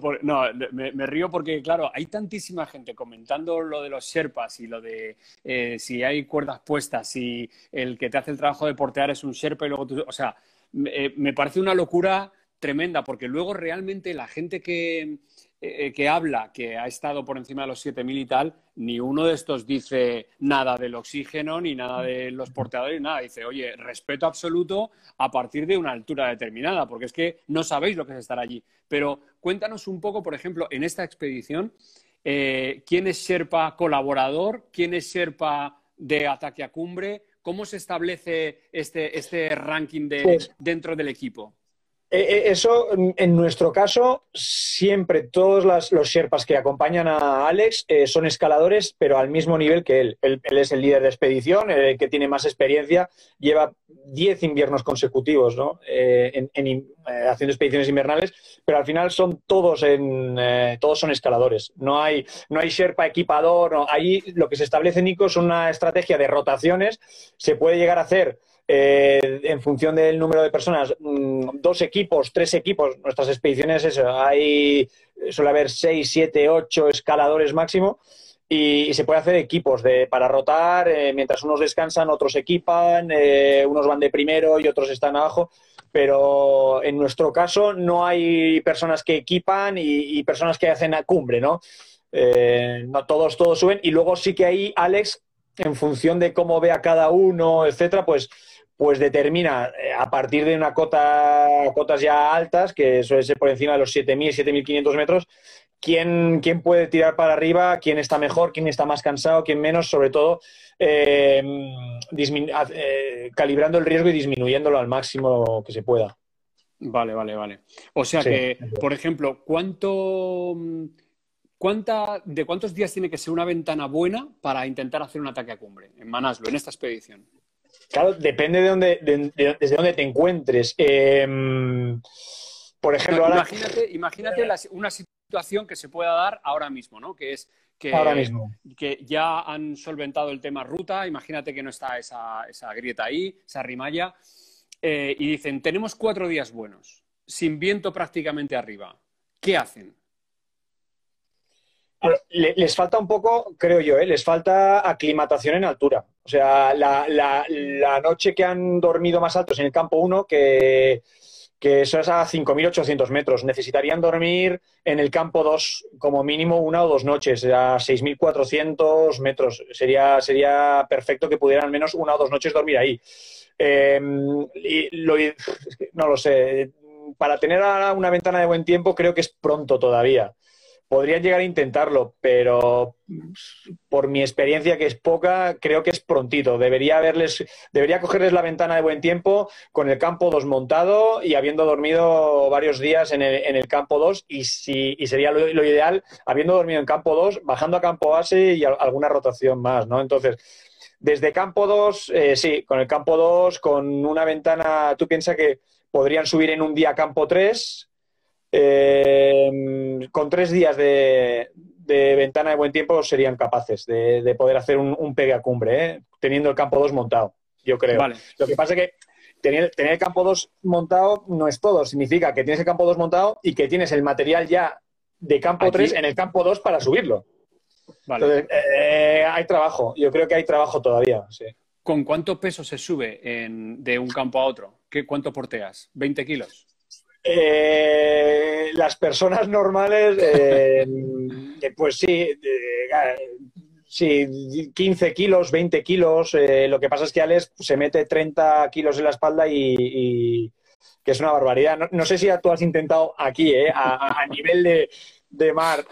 me, río porque, claro, hay tantísima gente comentando lo de los Sherpas y lo de eh, si hay cuerdas puestas, y el que te hace el trabajo de portear es un Sherpa y luego tú. O sea, me, me parece una locura tremenda porque luego realmente la gente que eh, que habla que ha estado por encima de los 7.000 y tal, ni uno de estos dice nada del oxígeno, ni nada de los porteadores, nada. Dice, oye, respeto absoluto a partir de una altura determinada, porque es que no sabéis lo que es estar allí. Pero cuéntanos un poco, por ejemplo, en esta expedición, eh, quién es Sherpa colaborador, quién es Sherpa de ataque a cumbre, cómo se establece este, este ranking de, pues dentro del equipo. Eh, eh, eso, en nuestro caso, siempre todos los Sherpas que acompañan a Alex eh, son escaladores, pero al mismo nivel que él. él. es el líder de expedición, el que tiene más experiencia, lleva 10 inviernos consecutivos ¿no? haciendo expediciones invernales, pero al final son todos, en, todos son escaladores. No hay, no hay Sherpa equipador, ahí lo que se establece, Nico, es una estrategia de rotaciones. Se puede llegar a hacer eh, en función del número de personas, mm, dos equipos, tres equipos. Nuestras expediciones, eso, hay, suele haber seis, siete, ocho escaladores máximo. Y, se puede hacer equipos de, para rotar, eh, mientras unos descansan, otros equipan, eh, unos van de primero y otros están abajo. Pero en nuestro caso no hay personas que equipan y, personas que hacen a cumbre, ¿no? no todos, todos suben. Y luego sí que ahí, Alex, en función de cómo ve a cada uno, etcétera, pues pues determina eh, a partir de una cota, cotas ya altas, que suele ser por encima de los 7.000, 7.500 metros, quién, quién puede tirar para arriba, quién está mejor, quién está más cansado, quién menos, sobre todo eh, eh, calibrando el riesgo y disminuyéndolo al máximo que se pueda. Vale, vale, vale. O sea que, por ejemplo, ¿cuánto, cuánta, ¿de cuántos días tiene que ser una ventana buena para intentar hacer un ataque a cumbre en Manaslo, en esta expedición? Claro, depende de dónde, desde dónde te encuentres. Em, por ejemplo, ahora... Imagínate, una situación que se pueda dar ahora mismo, ¿no? Que es que, ahora mismo. que ya han solventado el tema ruta, imagínate que no está esa, grieta ahí, esa rimalla, eh, y dicen, tenemos cuatro días buenos, sin viento prácticamente arriba. ¿Qué hacen? Les falta un poco, creo yo, ¿eh? les falta aclimatación en altura. O sea, la, la, noche que han dormido más altos en el campo 1, que, eso es a 5.800 metros, necesitarían dormir en el campo 2 como mínimo una o dos noches, a 6.400 metros. Sería, sería perfecto que pudieran al menos una o dos noches dormir ahí. Em, no lo sé. Para tener una ventana de buen tiempo creo que es pronto todavía podrían llegar a intentarlo, pero por mi experiencia, que es poca, creo que es prontito. Debería haberles, debería cogerles la ventana de buen tiempo con el campo 2 montado y habiendo dormido varios días en el, campo 2 y, si, sería lo, ideal, habiendo dormido en campo 2, bajando a campo base y alguna rotación más, ¿no? Entonces, desde campo 2, eh, sí, con el campo 2, con una ventana, tú piensas que podrían subir en un día campo 3 eh, con tres días de, ventana de buen tiempo serían capaces de, poder hacer un, pegue a cumbre, ¿eh? teniendo el campo 2 montado, yo creo. Lo que pasa es que tener, el campo 2 montado no es todo, significa que tienes el campo 2 montado y que tienes el material ya de campo 3 en el campo 2 para subirlo. Entonces, eh, hay trabajo, yo creo que hay trabajo todavía. ¿Con cuánto peso se sube de un campo a otro? ¿Qué, ¿Cuánto porteas? ¿20 kilos? Eh, las personas normales, eh, pues sí, sí, 15 kilos, 20 kilos. Eh, lo que pasa es que Alex se mete 30 kilos en la espalda y, que es una barbaridad. No, sé si tú has intentado aquí, a, nivel de, mar,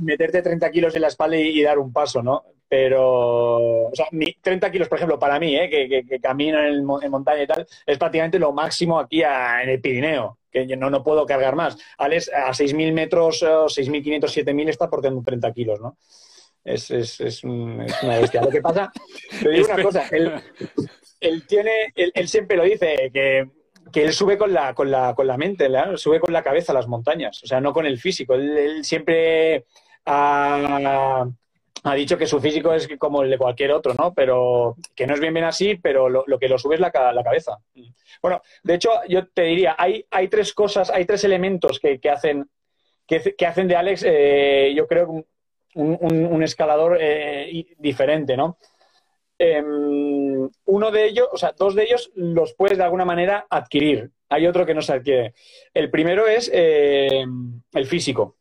meterte 30 kilos en la espalda y, dar un paso, ¿no? Pero, o sea, 30 kilos, por ejemplo, para mí, ¿eh? que, camino en, montaña y tal, es prácticamente lo máximo aquí en el Pirineo, que yo no, no puedo cargar más. Alex, a 6.000 metros, 6.500, 7.000 está por tener 30 kilos, ¿no? Es, es, es, una bestia. Lo que pasa, te digo una cosa, él, tiene, él, siempre lo dice, que, que él sube con la, con la, con la mente, sube con la cabeza a las montañas, o sea, no con el físico. Él, siempre... ha ha dicho que su físico es como el de cualquier otro, ¿no? Pero que no es bien bien así, pero lo, que lo sube es la, la, cabeza. Bueno, de hecho, yo te diría, hay, hay tres cosas, hay tres elementos que, hacen, que, hacen de Alex, eh, yo creo, un, escalador eh, diferente, ¿no? Em, uno de ellos, o sea, dos de ellos los puedes de alguna manera adquirir. Hay otro que no se adquiere. El primero es eh, el físico.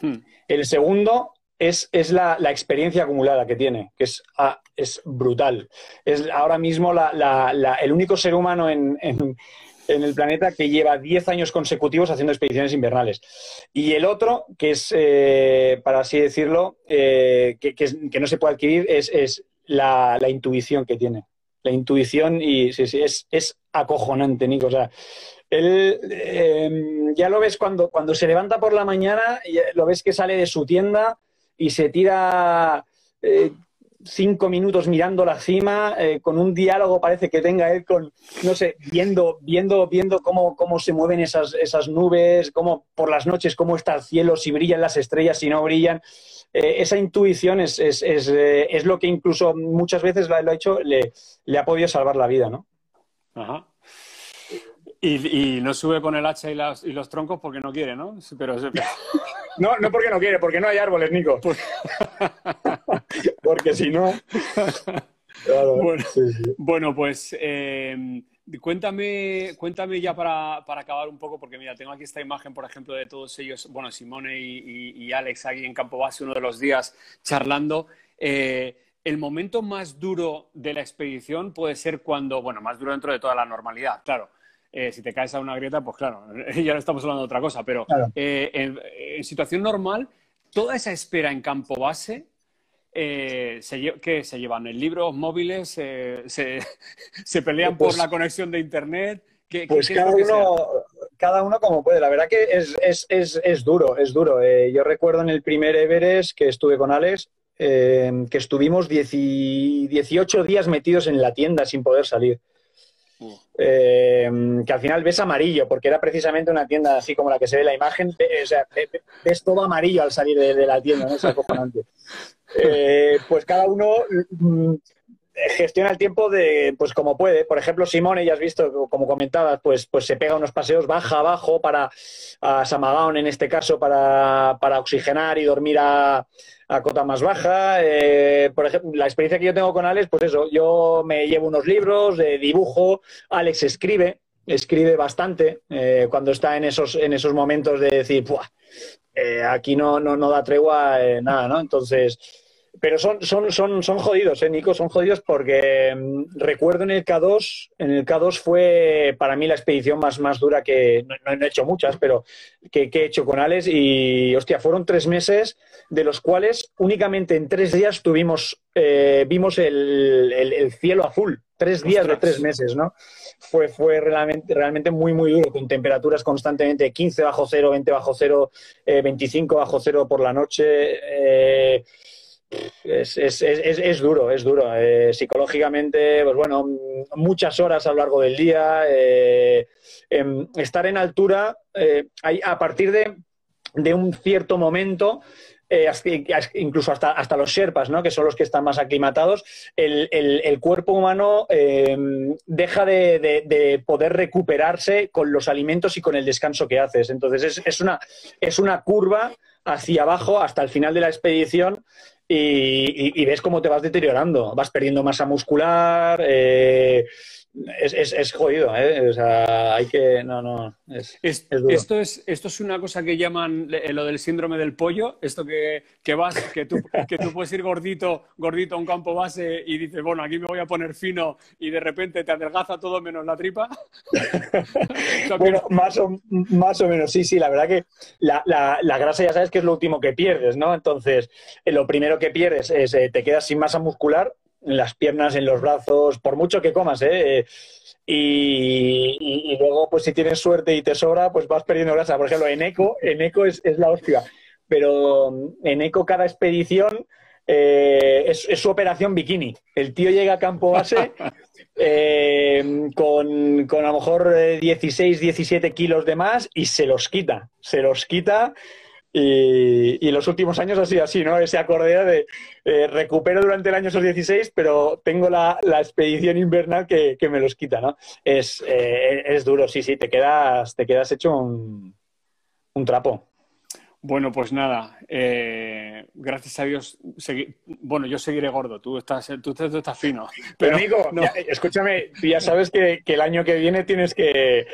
Hmm. El segundo es, la, experiencia acumulada que tiene, que es, ah, es brutal. Es ahora mismo el único ser humano en, el planeta que lleva 10 años consecutivos haciendo expediciones invernales. Y el otro, que es, eh, para así decirlo, eh, que, no se puede adquirir, es, la, intuición que tiene. La intuición y sí, sí, es, acojonante, Nico. O sea, él em, ya lo ves cuando, cuando se levanta por la mañana, lo ves que sale de su tienda y se tira eh, cinco minutos mirando la cima, eh, con un diálogo parece que tenga él con, no sé, viendo, viendo, viendo cómo, cómo se mueven esas, esas nubes, cómo por las noches, cómo está el cielo, si brillan las estrellas, si no brillan. Eh, esa intuición es, es, es, es, lo que incluso muchas veces lo, ha hecho, le, le, ha podido salvar la vida, ¿no? Ajá. Y, no sube con el hacha y, y, los troncos porque no quiere, ¿no? Pero... no, no porque no quiere, porque no hay árboles, Nico. porque si no... bueno, pues eh, cuéntame, cuéntame ya para, acabar un poco, porque mira, tengo aquí esta imagen, por ejemplo, de todos ellos, bueno, Simone y, Alex aquí en Campo Base uno de los días charlando. Eh, el momento más duro de la expedición puede ser cuando, bueno, más duro dentro de toda la normalidad, claro, eh, si te caes a una grieta, pues claro, ya no estamos hablando de otra cosa, pero eh, en, situación normal, toda esa espera en campo base, eh, se, ¿qué se llevan? ¿En libros móviles? Se, se, pelean por pues la conexión de Internet? ¿Qué, pues cada, uno, cada uno como puede. La verdad que es, es, es, es duro, es duro. yo recuerdo en el primer Everest que estuve con Alex, que estuvimos 18 días metidos en la tienda sin poder salir. Eh, que al final ves amarillo, porque era precisamente una tienda así como la que se ve la imagen, o sea, ves todo amarillo al salir de, la tienda, ¿no? Es acojonante. Eh, pues cada uno mm, gestiona el tiempo de, pues como puede. Por ejemplo, Simone, ya has visto, como comentabas, pues, pues se pega unos paseos baja abajo para a Samagaon en este caso para, para oxigenar y dormir a, a cota más baja. Eh, por ejemplo, la experiencia que yo tengo con Alex, pues eso, yo me llevo unos libros de dibujo, Alex escribe, escribe bastante eh, cuando está en esos, en esos momentos de decir, eh, aquí no, no, no da tregua nada, ¿no? Entonces, pero son, son, son, son jodidos, ¿eh, Nico? Son jodidos porque mm, recuerdo en el K2, en el K2 fue para mí la expedición más, más dura que, no, he hecho muchas, pero que, he hecho con Alex y, hostia, fueron tres meses de los cuales únicamente en tres días tuvimos, eh, vimos el, el, cielo azul. Tres días de tres meses, ¿no? Fue, fue realmente, realmente muy, muy duro, con temperaturas constantemente 15 bajo cero, 20 bajo cero, 25 eh, bajo cero por la noche. Eh, es, es, es, es, duro, es duro. Eh, psicológicamente, pues bueno, muchas horas a lo largo del día. Eh, em, estar en altura, eh, a partir de, de, un cierto momento, incluso hasta, hasta los Sherpas, ¿no? que son los que están más aclimatados, el, el, cuerpo humano em, deja de, de, poder recuperarse con los alimentos y con el descanso que haces. Entonces, es, una, es una curva hacia abajo hasta el final de la expedición y, ves cómo te vas deteriorando, vas perdiendo masa muscular, eh, es, es, jodido, ¿eh? O sea, hay que. No, no. Es, esto, es, esto es una cosa que llaman lo del síndrome del pollo. Esto que, que vas, que tú, que tú puedes ir gordito, gordito a un campo base y dices, bueno, aquí me voy a poner fino y de repente te adelgaza todo menos la tripa. bueno, más o, más o menos, sí, sí. La verdad que la, la, la, grasa ya sabes que es lo último que pierdes, ¿no? Entonces, eh, lo primero que pierdes es eh, te quedas sin masa muscular en las piernas, en los brazos, por mucho que comas, ¿eh? Y, luego, pues si tienes suerte y te sobra, pues vas perdiendo grasa. Por ejemplo, en Eco, en Eco es, la hostia. Pero en Eco cada expedición eh, es, su operación bikini. El tío llega a campo base eh, con, con, a lo mejor 16, 17 kilos de más y se los quita. Se los quita y, los últimos años ha sido así, ¿no? Ese acordeo de eh, recupero durante el año esos 16, pero tengo la, expedición invernal que, me los quita, ¿no? Es, eh, es duro, sí, sí, te quedas, te quedas hecho un, un trapo. Bueno, pues nada, eh, gracias a Dios, bueno, yo seguiré gordo, tú estás, tú, estás fino. Pero, amigo, escúchame, ya sabes que, el año que viene tienes que,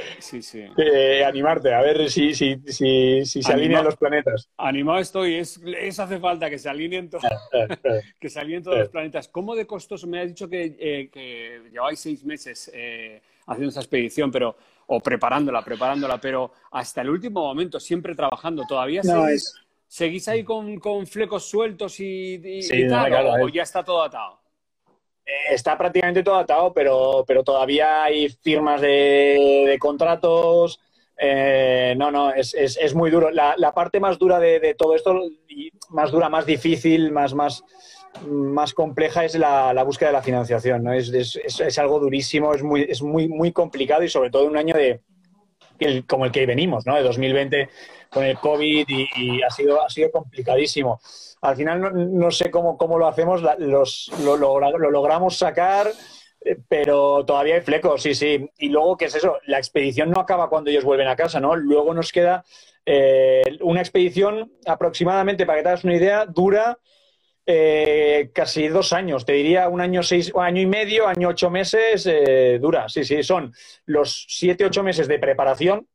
animarte, a ver si, si, si, se alinean los planetas. Animado estoy, es, eso hace falta, que se alineen, todos que se alineen todos los planetas. ¿Cómo de costoso? Me has dicho que, eh, lleváis seis meses eh, haciendo esa expedición, pero o preparándola, preparándola, pero hasta el último momento, siempre trabajando. ¿Todavía seguís, ahí con, flecos sueltos y, y, tal, o, ya está todo atado? está prácticamente todo atado, pero, pero todavía hay firmas de, contratos. Eh, no, no, es, es, es, muy duro. La, la parte más dura de, de, todo esto, más dura, más difícil, más, más, más compleja es la, la búsqueda de la financiación. ¿no? Es, es, algo durísimo, es muy, es muy, muy complicado y sobre todo en un año de, el, como el que venimos, ¿no? De 2020 con el COVID y, ha, sido, ha sido complicadísimo. Al final no, no sé cómo, cómo, lo hacemos, los, lo, lo, lo, logramos sacar, eh, pero todavía hay flecos, sí, sí. Y luego, ¿qué es eso? La expedición no acaba cuando ellos vuelven a casa, ¿no? Luego nos queda eh, una expedición aproximadamente, para que te hagas una idea, dura eh, casi dos años, te diría un año, seis, año y medio, año ocho meses, eh, dura, sí, sí, son los siete, ocho meses de preparación,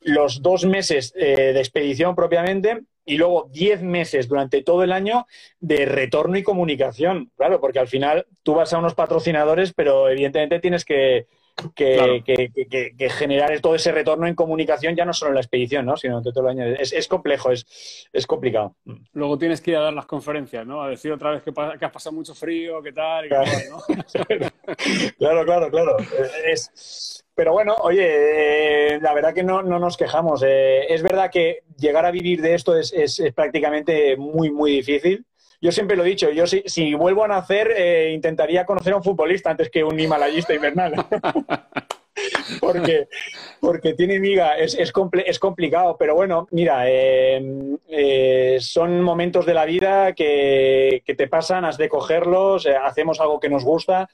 los dos meses eh, de expedición propiamente y luego diez meses durante todo el año de retorno y comunicación, claro, porque al final tú vas a unos patrocinadores, pero evidentemente tienes que, que, que, generar todo ese retorno en comunicación ya no solo en la expedición, ¿no? sino todo el año. Es, es complejo, es, es, complicado. Luego tienes que ir a dar las conferencias, ¿no? A decir otra vez que, que has pasado mucho frío, qué tal, y claro. claro, claro, claro. Es, pero bueno, oye, eh, la verdad que no, no nos quejamos. Eh, es verdad que llegar a vivir de esto es, es, es prácticamente muy, muy difícil yo siempre lo he dicho, yo si, si vuelvo a nacer eh, intentaría conocer a un futbolista antes que un himalayista invernal. porque, porque tiene miga, es, es, es complicado, pero bueno, mira, eh, eh, son momentos de la vida que, que, te pasan, has de cogerlos, hacemos algo que nos gusta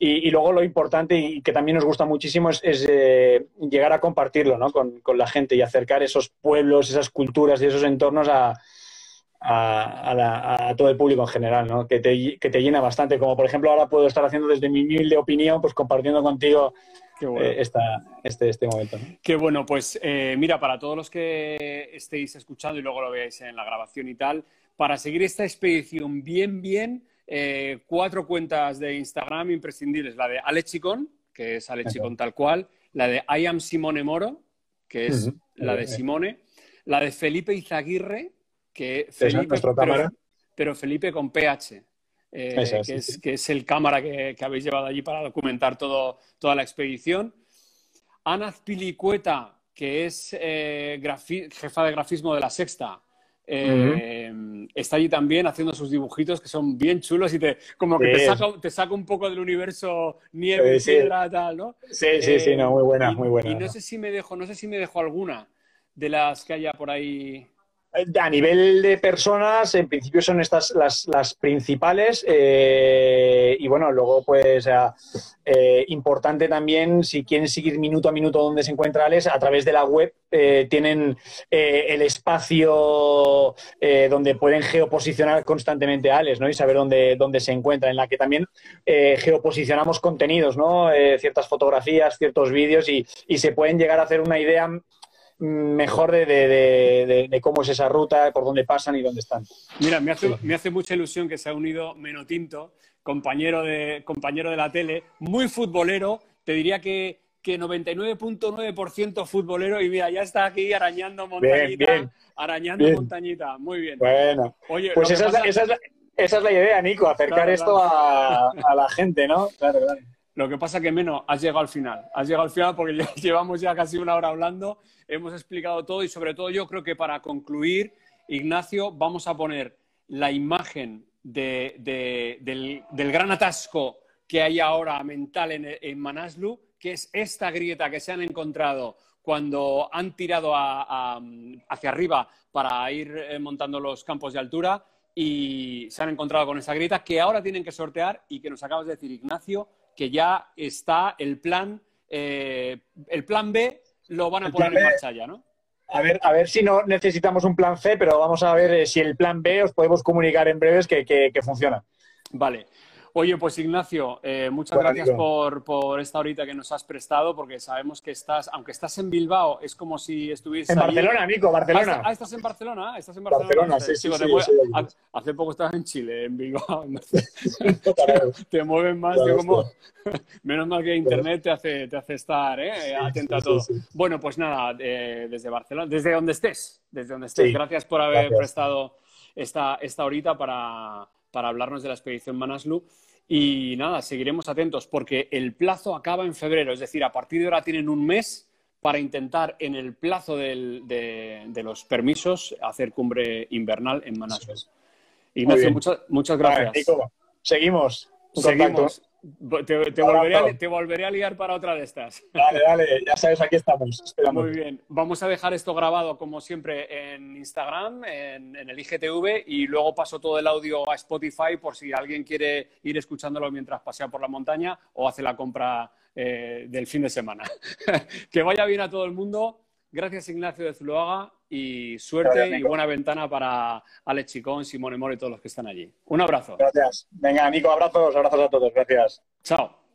y, y, luego lo importante y que también nos gusta muchísimo es, es llegar a compartirlo ¿no? con, con la gente y acercar esos pueblos, esas culturas y esos entornos a, a, todo el público en general, ¿no? que, te, que te llena bastante. Como por ejemplo ahora puedo estar haciendo desde mi humilde opinión, pues compartiendo contigo eh, esta, este, este momento. Qué bueno, pues eh, mira, para todos los que estéis escuchando y luego lo veáis en la grabación y tal, para seguir esta expedición bien, bien, eh, cuatro cuentas de Instagram imprescindibles. La de Alechicon, que es Alechicon tal cual, la de I am Simone Moro, que es la de Simone, la de Felipe Izaguirre, que Felipe, pero, Felipe con PH. Eh, que, es, el cámara que, habéis llevado allí para documentar todo, toda la expedición. Ana Pilicueta, que es eh, jefa de grafismo de la Sexta, eh, está allí también haciendo sus dibujitos que son bien chulos y te, como que te, saca, te saca un poco del universo nieve, sí, tal, ¿no? Sí, sí, sí, no, muy buena, muy buena. Y no sé si me dejo, no sé si me dejo alguna de las que haya por ahí a nivel de personas, en principio son estas las, las principales. Eh, y bueno, luego, pues, eh, importante también, si quieren seguir minuto a minuto donde se encuentra Alex, a través de la web eh, tienen el espacio donde pueden geoposicionar constantemente a Alex, ¿no? Y saber dónde, dónde se encuentra, en la que también geoposicionamos contenidos, ¿no? ciertas fotografías, ciertos vídeos y, y se pueden llegar a hacer una idea mejor de, cómo es esa ruta, por dónde pasan y dónde están. Mira, me hace, me hace mucha ilusión que se ha unido Menotinto, compañero de, compañero de la tele, muy futbolero, te diría que, que 99.9% futbolero y mira, ya está aquí arañando montañita, arañando montañita, muy bien. Bueno, Oye, pues esa, es la, esa, es la, idea, Nico, acercar esto A, a, la gente, ¿no? Claro, claro. Lo que pasa que menos, has llegado al final. Has llegado al final porque llevamos ya casi una hora hablando, hemos explicado todo y sobre todo yo creo que para concluir, Ignacio, vamos a poner la imagen del, gran atasco que hay ahora mental en, Manaslu, que es esta grieta que se han encontrado cuando han tirado hacia arriba para ir eh, montando los campos de altura y se han encontrado con esa grieta que ahora tienen que sortear y que nos acabas de decir, Ignacio, que ya está el plan, eh, el plan B lo van a poner en marcha ya, ¿no? A ver, a ver si no necesitamos un plan C, pero vamos a ver eh, si el plan B os podemos comunicar en breves que, que funciona. Vale. Oye, pues Ignacio, eh, muchas gracias por, por, esta horita que nos has prestado, porque sabemos que estás, aunque estás en Bilbao, es como si estuvieses. En Barcelona, Nico, Barcelona. Ah, estás en Barcelona, estás en Barcelona. Barcelona sí, sí, Hace poco estabas en Chile, en Bilbao. te, mueven más, como. Menos mal que Internet te hace, te hace estar ¿eh? atento a todo. Bueno, pues nada, eh, desde Barcelona, desde donde estés, desde donde estés. Gracias por haber prestado esta, esta horita para para hablarnos de la expedición Manaslu. Y nada, seguiremos atentos porque el plazo acaba en febrero, es decir, a partir de ahora tienen un mes para intentar en el plazo de, los permisos hacer cumbre invernal en Manaslu. Ignacio, muchas, muchas gracias. seguimos. Seguimos. Te, volveré a, liar para otra de estas. Dale, dale, ya sabes, aquí estamos. Muy bien. Vamos a dejar esto grabado, como siempre, en Instagram, en, el IGTV, y luego paso todo el audio a Spotify por si alguien quiere ir escuchándolo mientras pasea por la montaña o hace la compra eh, del fin de semana. que vaya bien a todo el mundo. Gracias, Ignacio de Zuloaga, y suerte y buena ventana para Alex Chicón, Simone Moro y todos los que están allí. Un abrazo. Gracias. Venga, Nico, abrazos, abrazos a todos. Gracias. Chao.